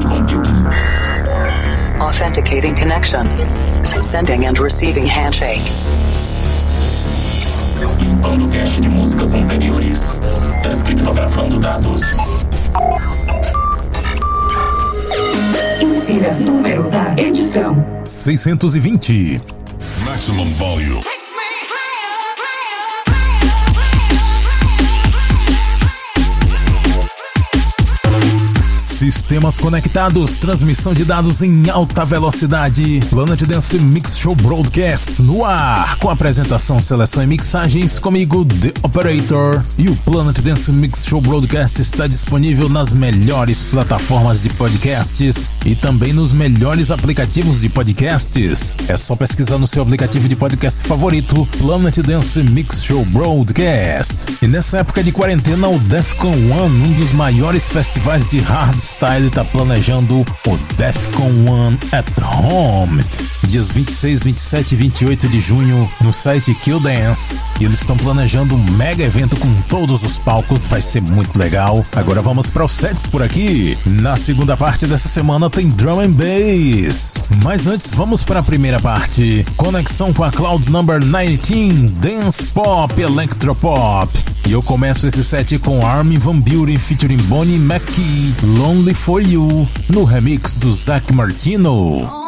cloud computing. Authenticating connection. Sending and receiving handshake. Limpando cache de músicas anteriores. Descriptografando dados. Insira número da edição: 620. Maximum volume. Sistemas conectados, transmissão de dados em alta velocidade. Planet Dance Mix Show Broadcast no ar, com apresentação, seleção e mixagens comigo, The Operator. E o Planet Dance Mix Show Broadcast está disponível nas melhores plataformas de podcasts e também nos melhores aplicativos de podcasts. É só pesquisar no seu aplicativo de podcast favorito, Planet Dance Mix Show Broadcast. E nessa época de quarentena, o Defcon One, um dos maiores festivais de hardstyle, está planejando o Defcon One at Home, dias 26, 27 e 28 de junho, no site Kill Dance. E eles estão planejando um mega evento com todos os palcos, vai ser muito legal. Agora vamos para os sets por aqui. Na segunda parte dessa semana tem Drum and Bass. Mas antes, vamos para a primeira parte. Conexão com a Cloud Number 19, Dance Pop, Electropop. E eu começo esse set com Armin Van Buren featuring Bonnie McKee, Lonely For You, no remix do Zach Martino.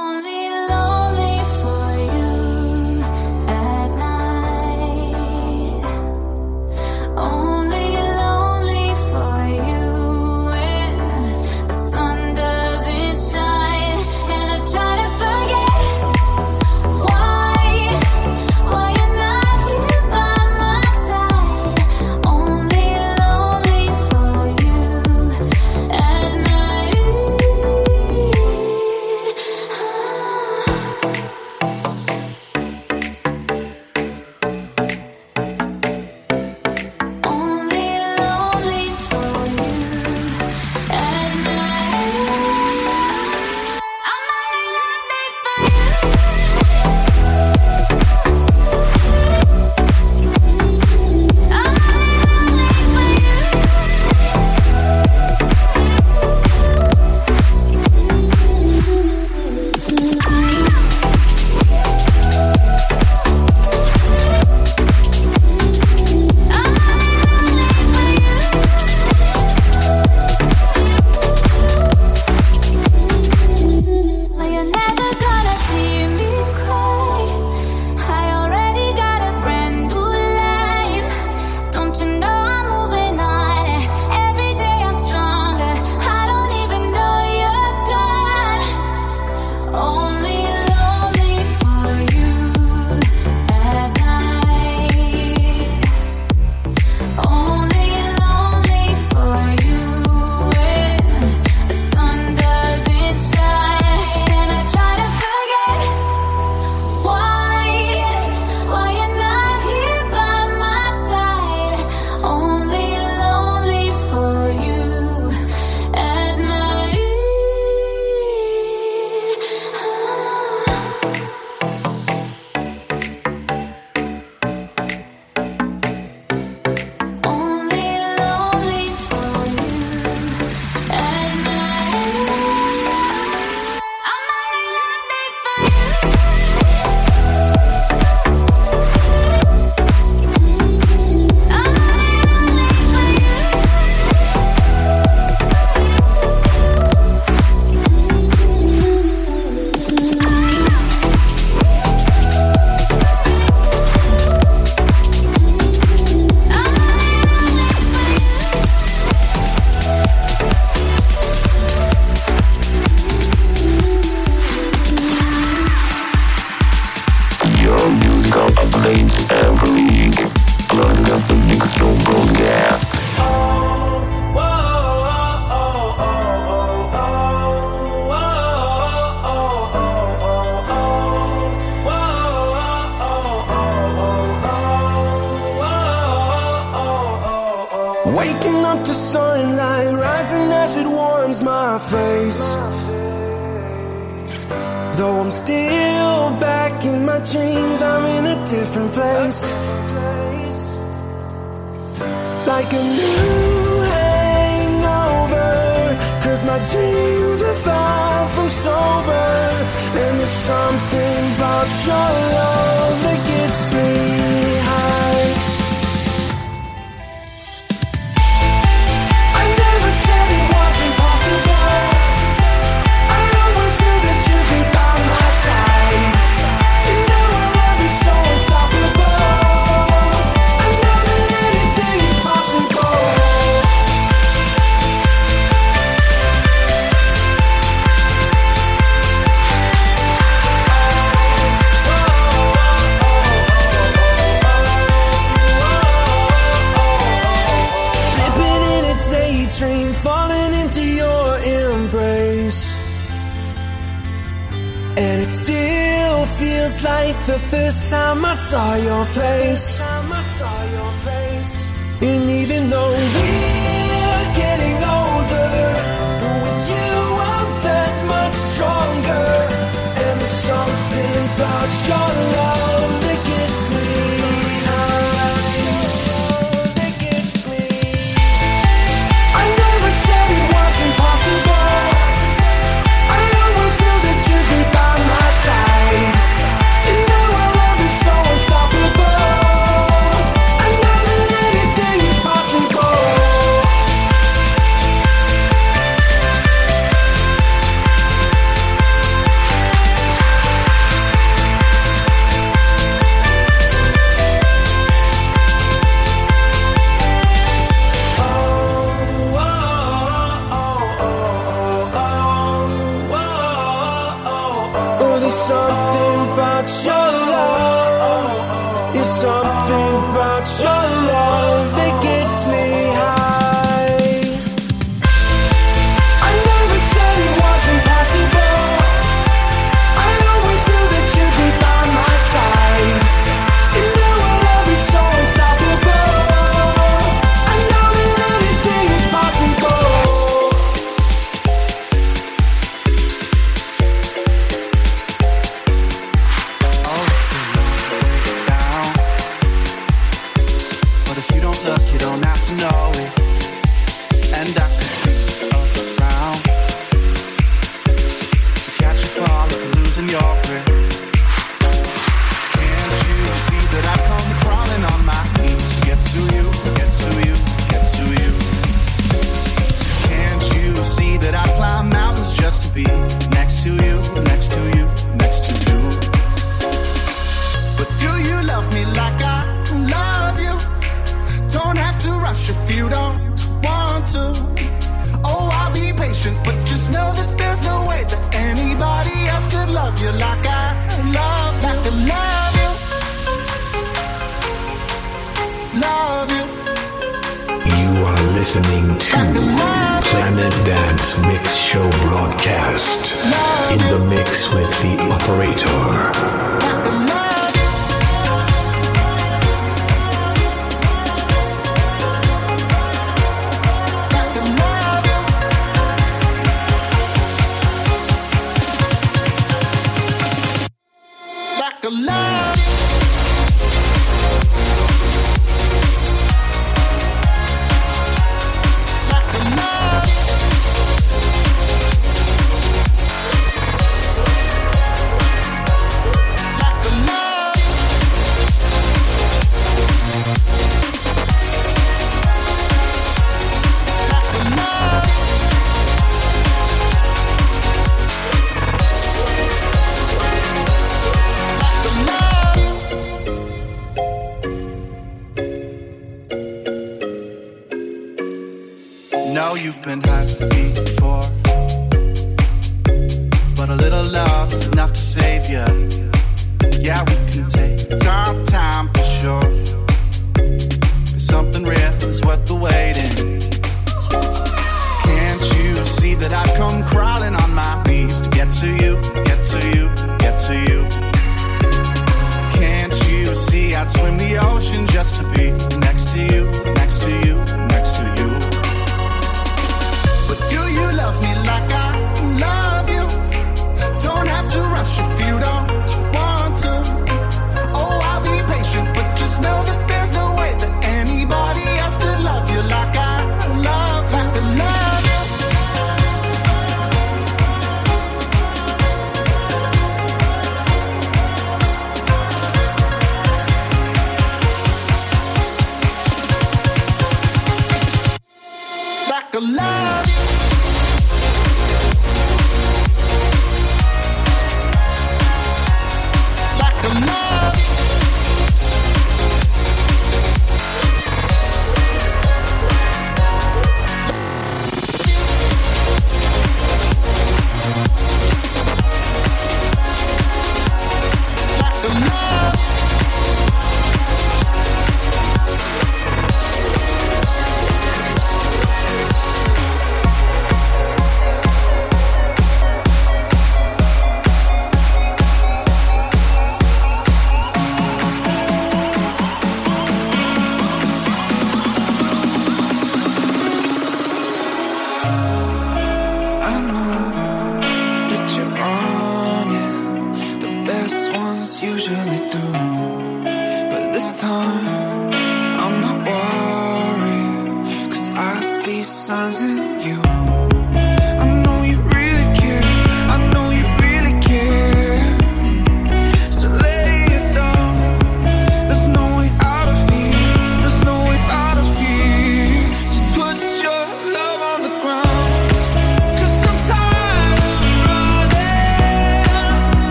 First time I saw your face.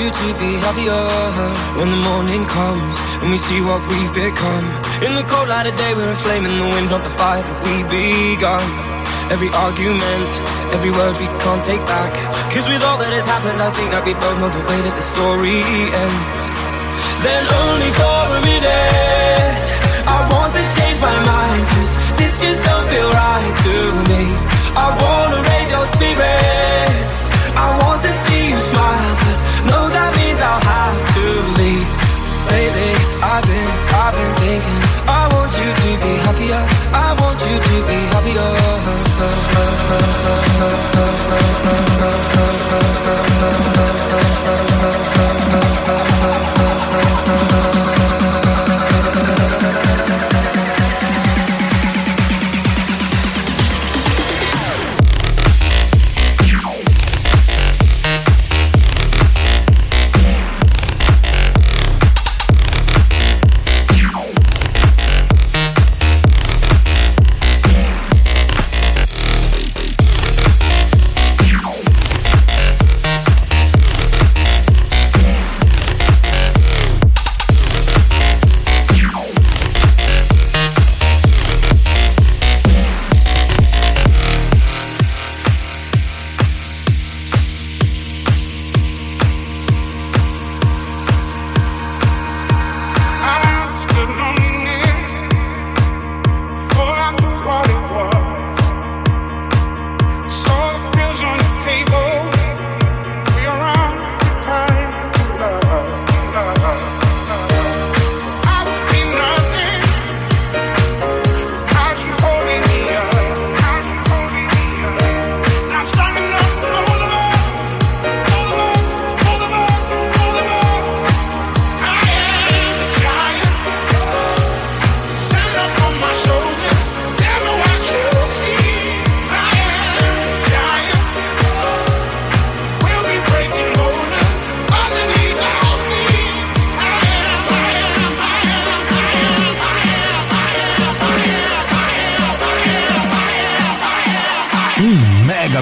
You to be happier. When the morning comes and we see what we've become. In the cold light of day, we're a flame in the wind of the fire that we begun. Every argument, every word we can't take back. Cause with all that has happened, I think that we both know the way that the story ends. Then only for a minute, I want to change my mind. Cause this just don't feel right to me. I wanna raise your spirits. I want to see you smile, I've been, I've been thinking.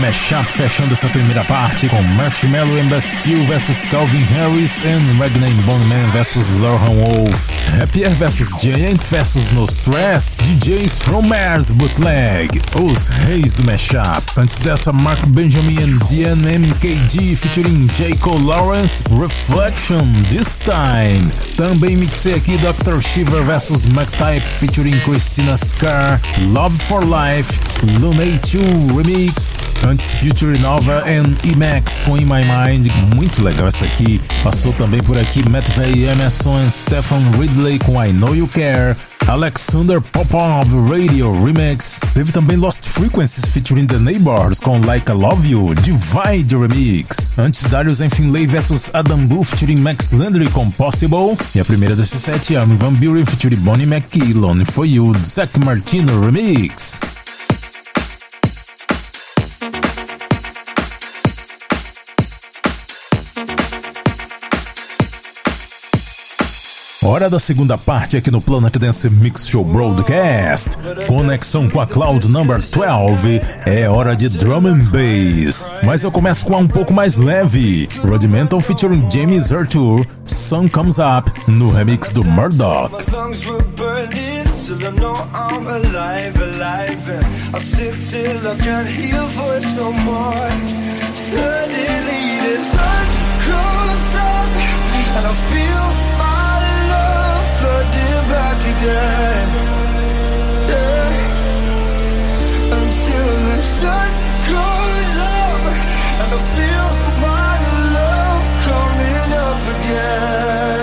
Mashup fechando essa primeira parte com Marshmallow and Bastille vs Calvin Harris and Ragnar Bondman vs Lohan Wolf, Happier vs Giant vs No Stress, DJs from Mars Bootleg, os reis do mashup. Antes dessa, Mark Benjamin and DNMKG featuring Jacob Lawrence, Reflection This Time. Também mixei aqui Dr. Shiver vs McType featuring Christina Scar, Love for Life, Lunay 2 Remix, antes Future Nova and Emax com In My Mind, muito legal essa aqui. Passou também por aqui Matt Vey Emerson Stephen Ridley com I Know You Care. Alexander Popov Radio Remix. Teve também Lost Frequencies featuring The Neighbors com Like I Love You, Divide Remix. Antes Darius and Finlay vs Adam Boo featuring Max Landry com Possible. E a primeira desse set, Armin Van Buren featuring Bonnie McKee, Lonely For You, Zach Martino Remix. Hora da segunda parte aqui no Planet Dance Mix Show Broadcast. Conexão com a Cloud Number 12. É hora de drum and bass. Mas eu começo com a um pouco mais leve. Rudimental featuring James Arthur. Sun Comes Up no remix do Murdoch. till I know I'm alive, alive. And sick till I can't hear voice no more. Suddenly the sun up, and I feel my flooding back again. Yeah. Until the sun goes up, and I feel my love coming up again.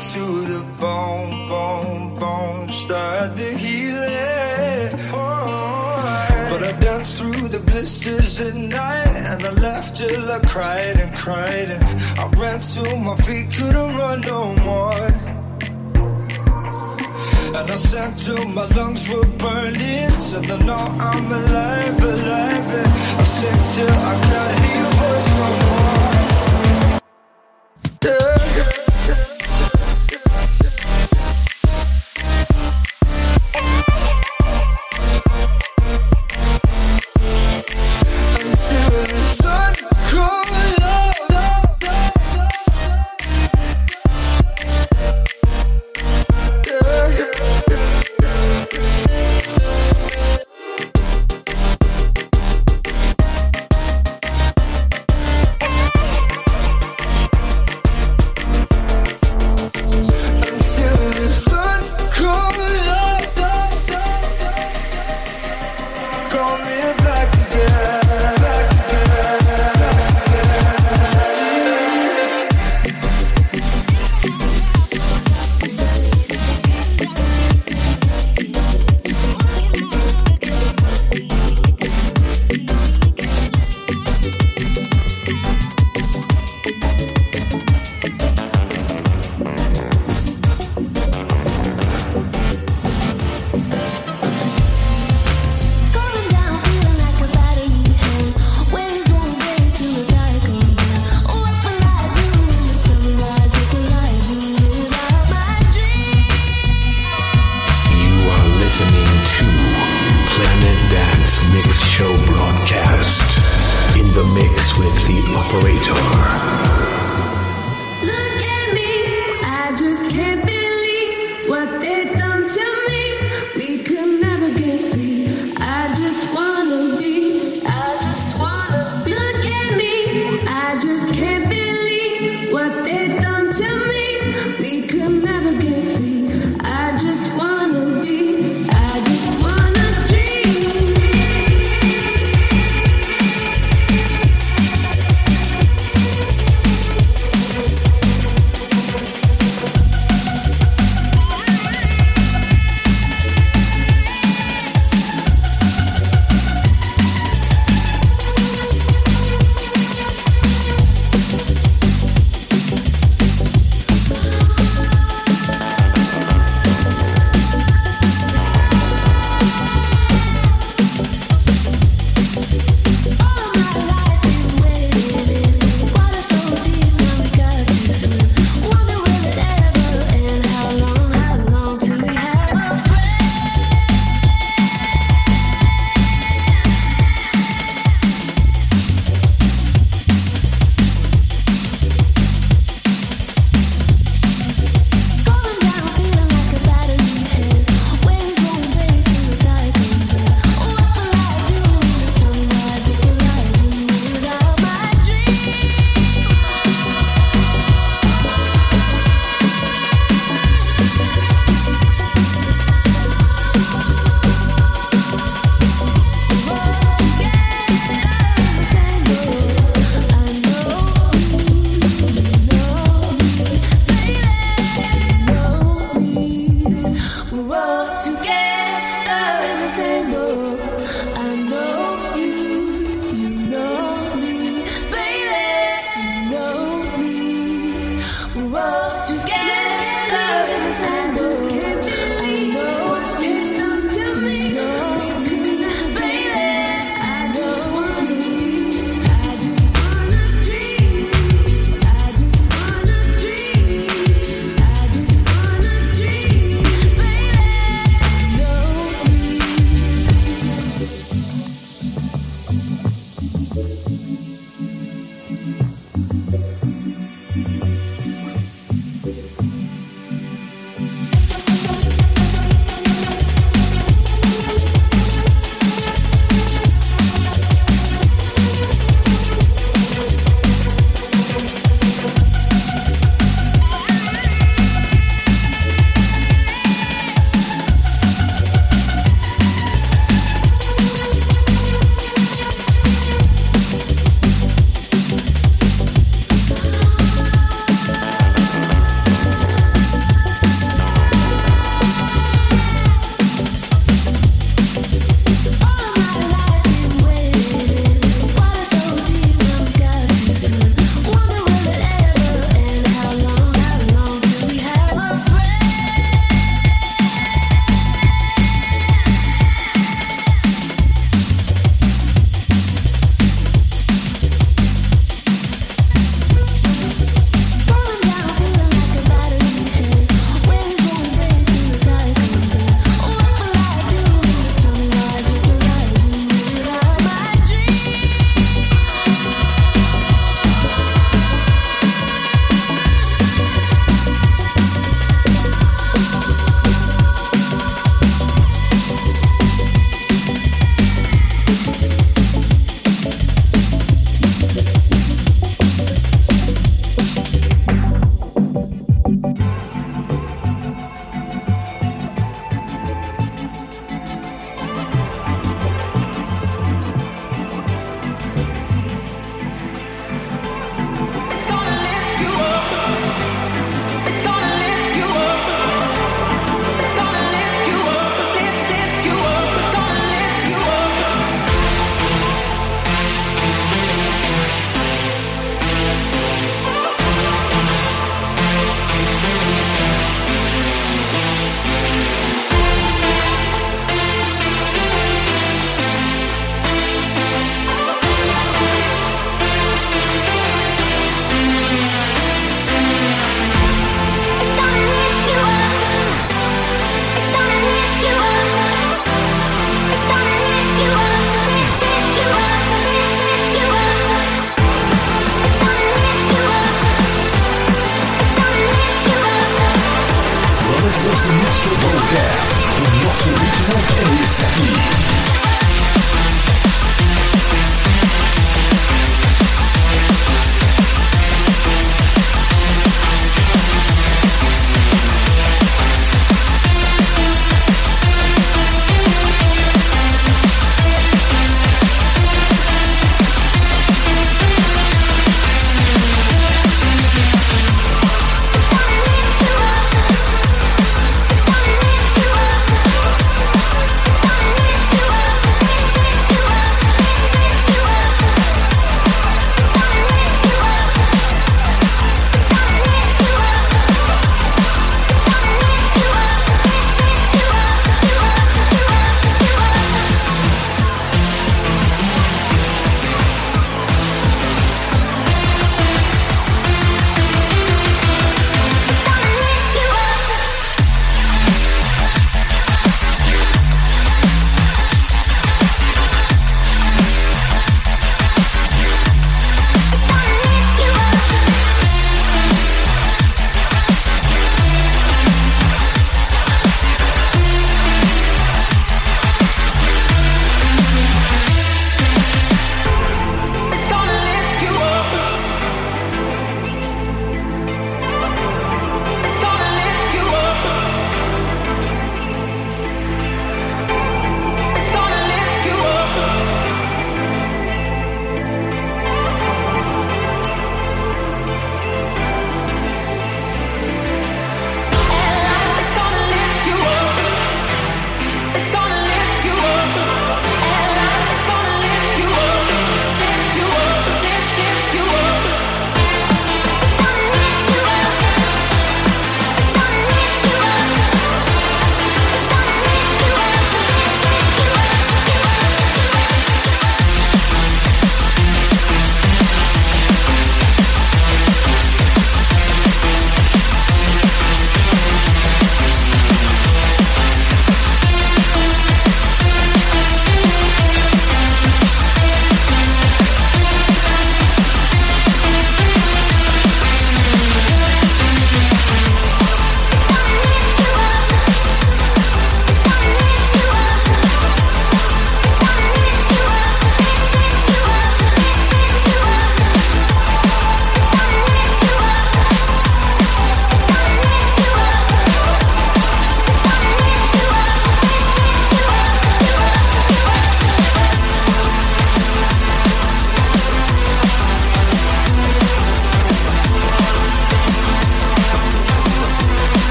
to the bone, bone, bone. Start the healing. But I danced through the blisters at night, and I laughed till I cried and cried. And I ran till my feet couldn't run no more. And I sang till my lungs were burning, till I know I'm alive, alive. And I sang till I can't hear voice no more.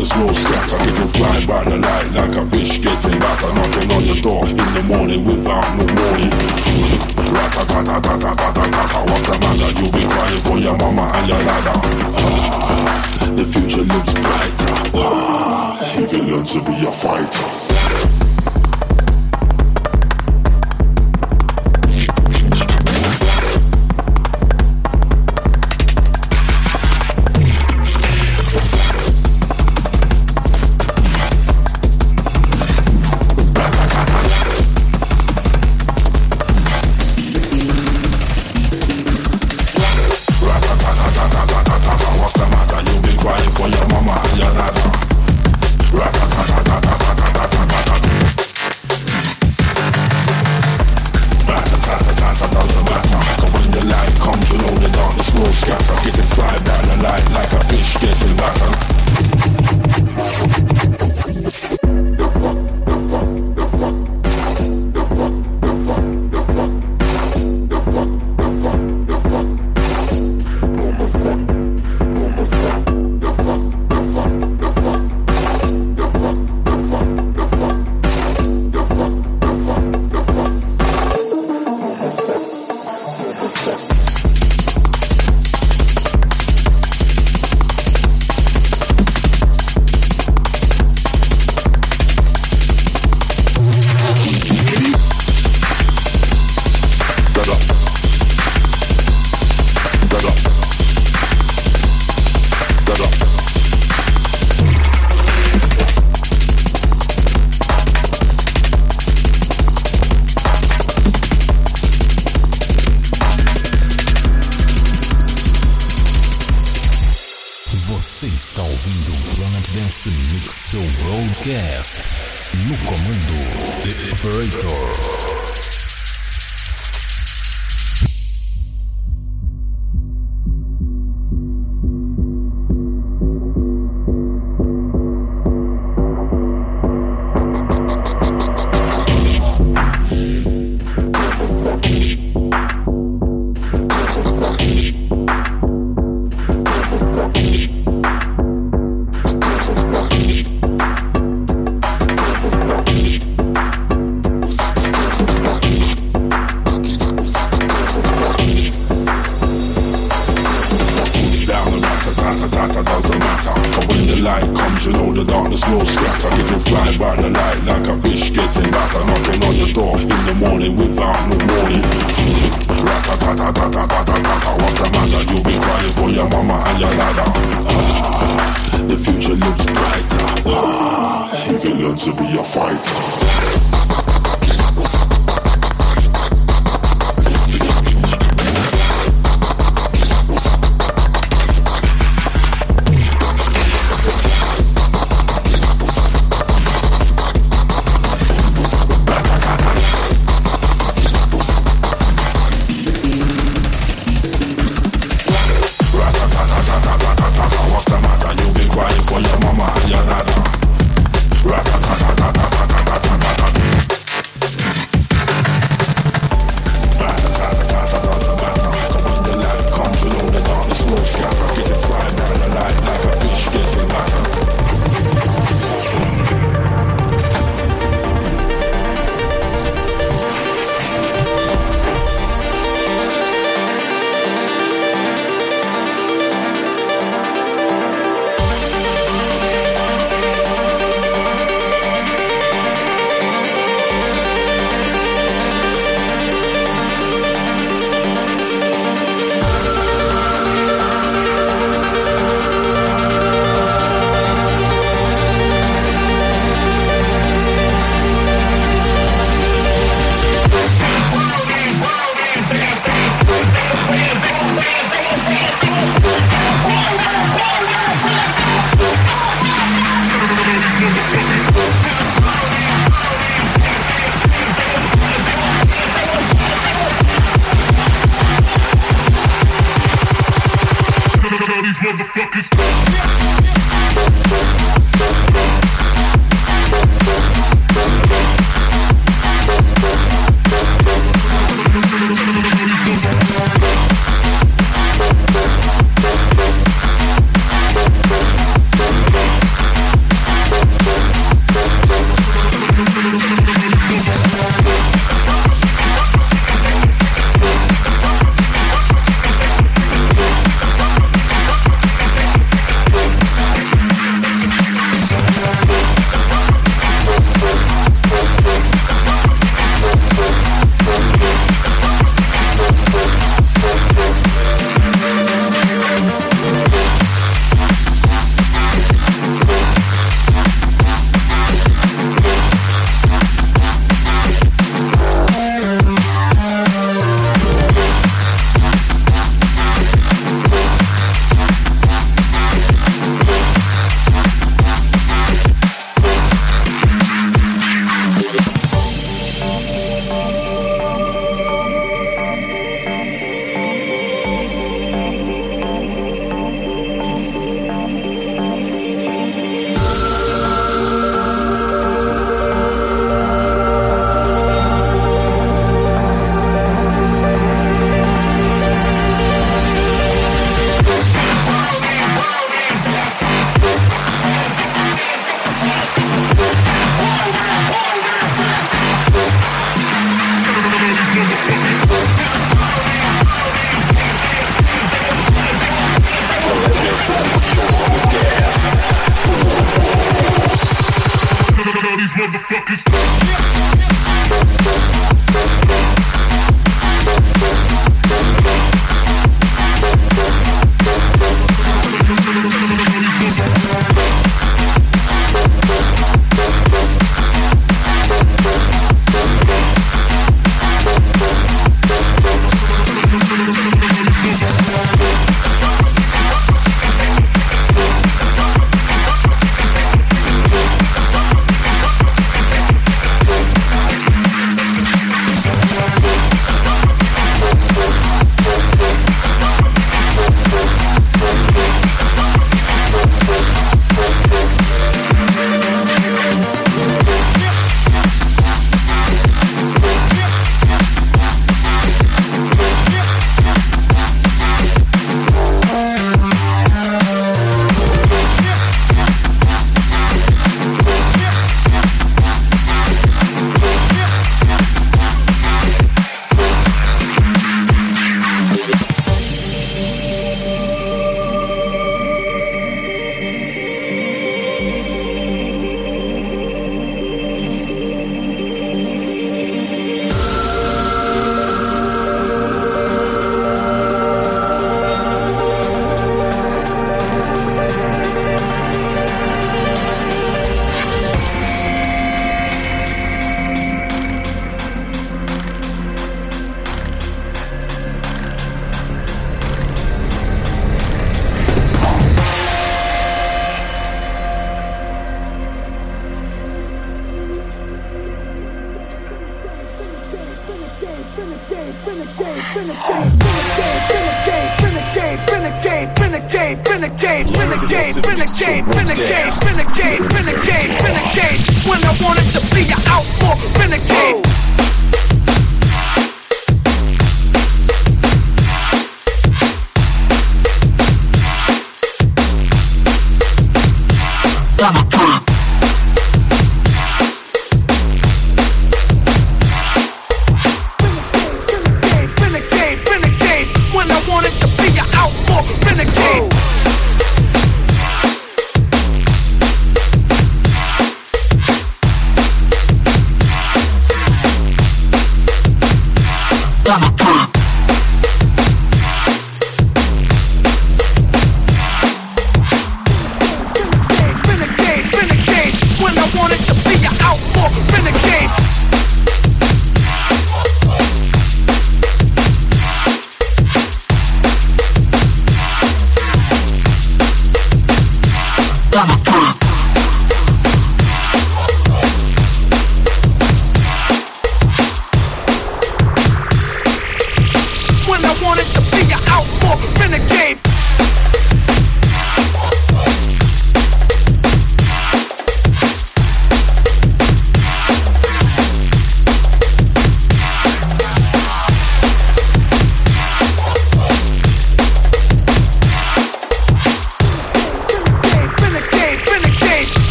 You the snow will scatter. It'll fly by the light like a fish getting batter. Knocking on your door in the morning without no warning. Rata tata tata tata tata, what's the matter? You'll be crying for your mama and your ladder. Ah, the future looks brighter. Ah, if you learn to be a fighter.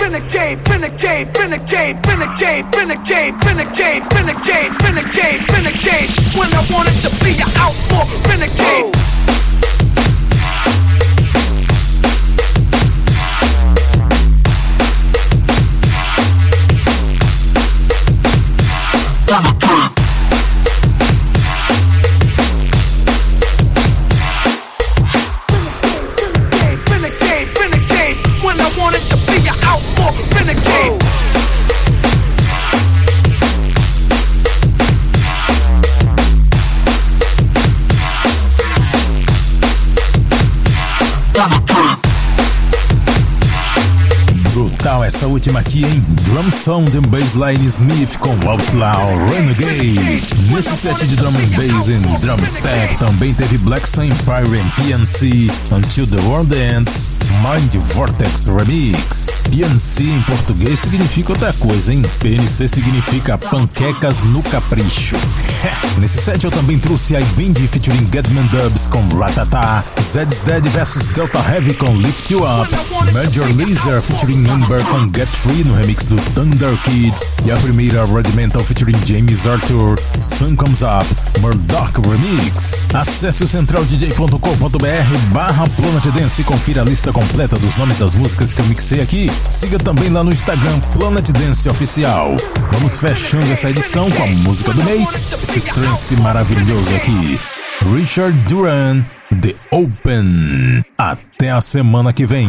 renegade, renegade, renegade, renegade, renegade, renegade, renegade, renegade. Última aqui, hein? Drum Sound and Bassline Smith com Outlaw Renegade. Nesse set de drum and bass em drum step também teve Black Sun Empire em PNC, Until the World Ends, Mind Vortex Remix. PNC em português significa outra coisa, hein? PNC significa panquecas no capricho. Nesse set eu também trouxe a Bindi featuring Getman Dubs com Ratata, Zed's Dead vs Delta Heavy com Lift You Up, Major Lazer featuring Amber com Get Free no remix do Thunder Kid e a primeira Rudimental featuring James Arthur, Sun Comes Up, Murdoch Remix. Acesse o centraldj.com.br barra Planet Dance e confira a lista completa dos nomes das músicas que eu mixei aqui. Siga também lá no Instagram Planet Dance Oficial. Vamos fechando essa edição com a música do mês, esse trance maravilhoso aqui. Richard Duran, The Open. Até a semana que vem.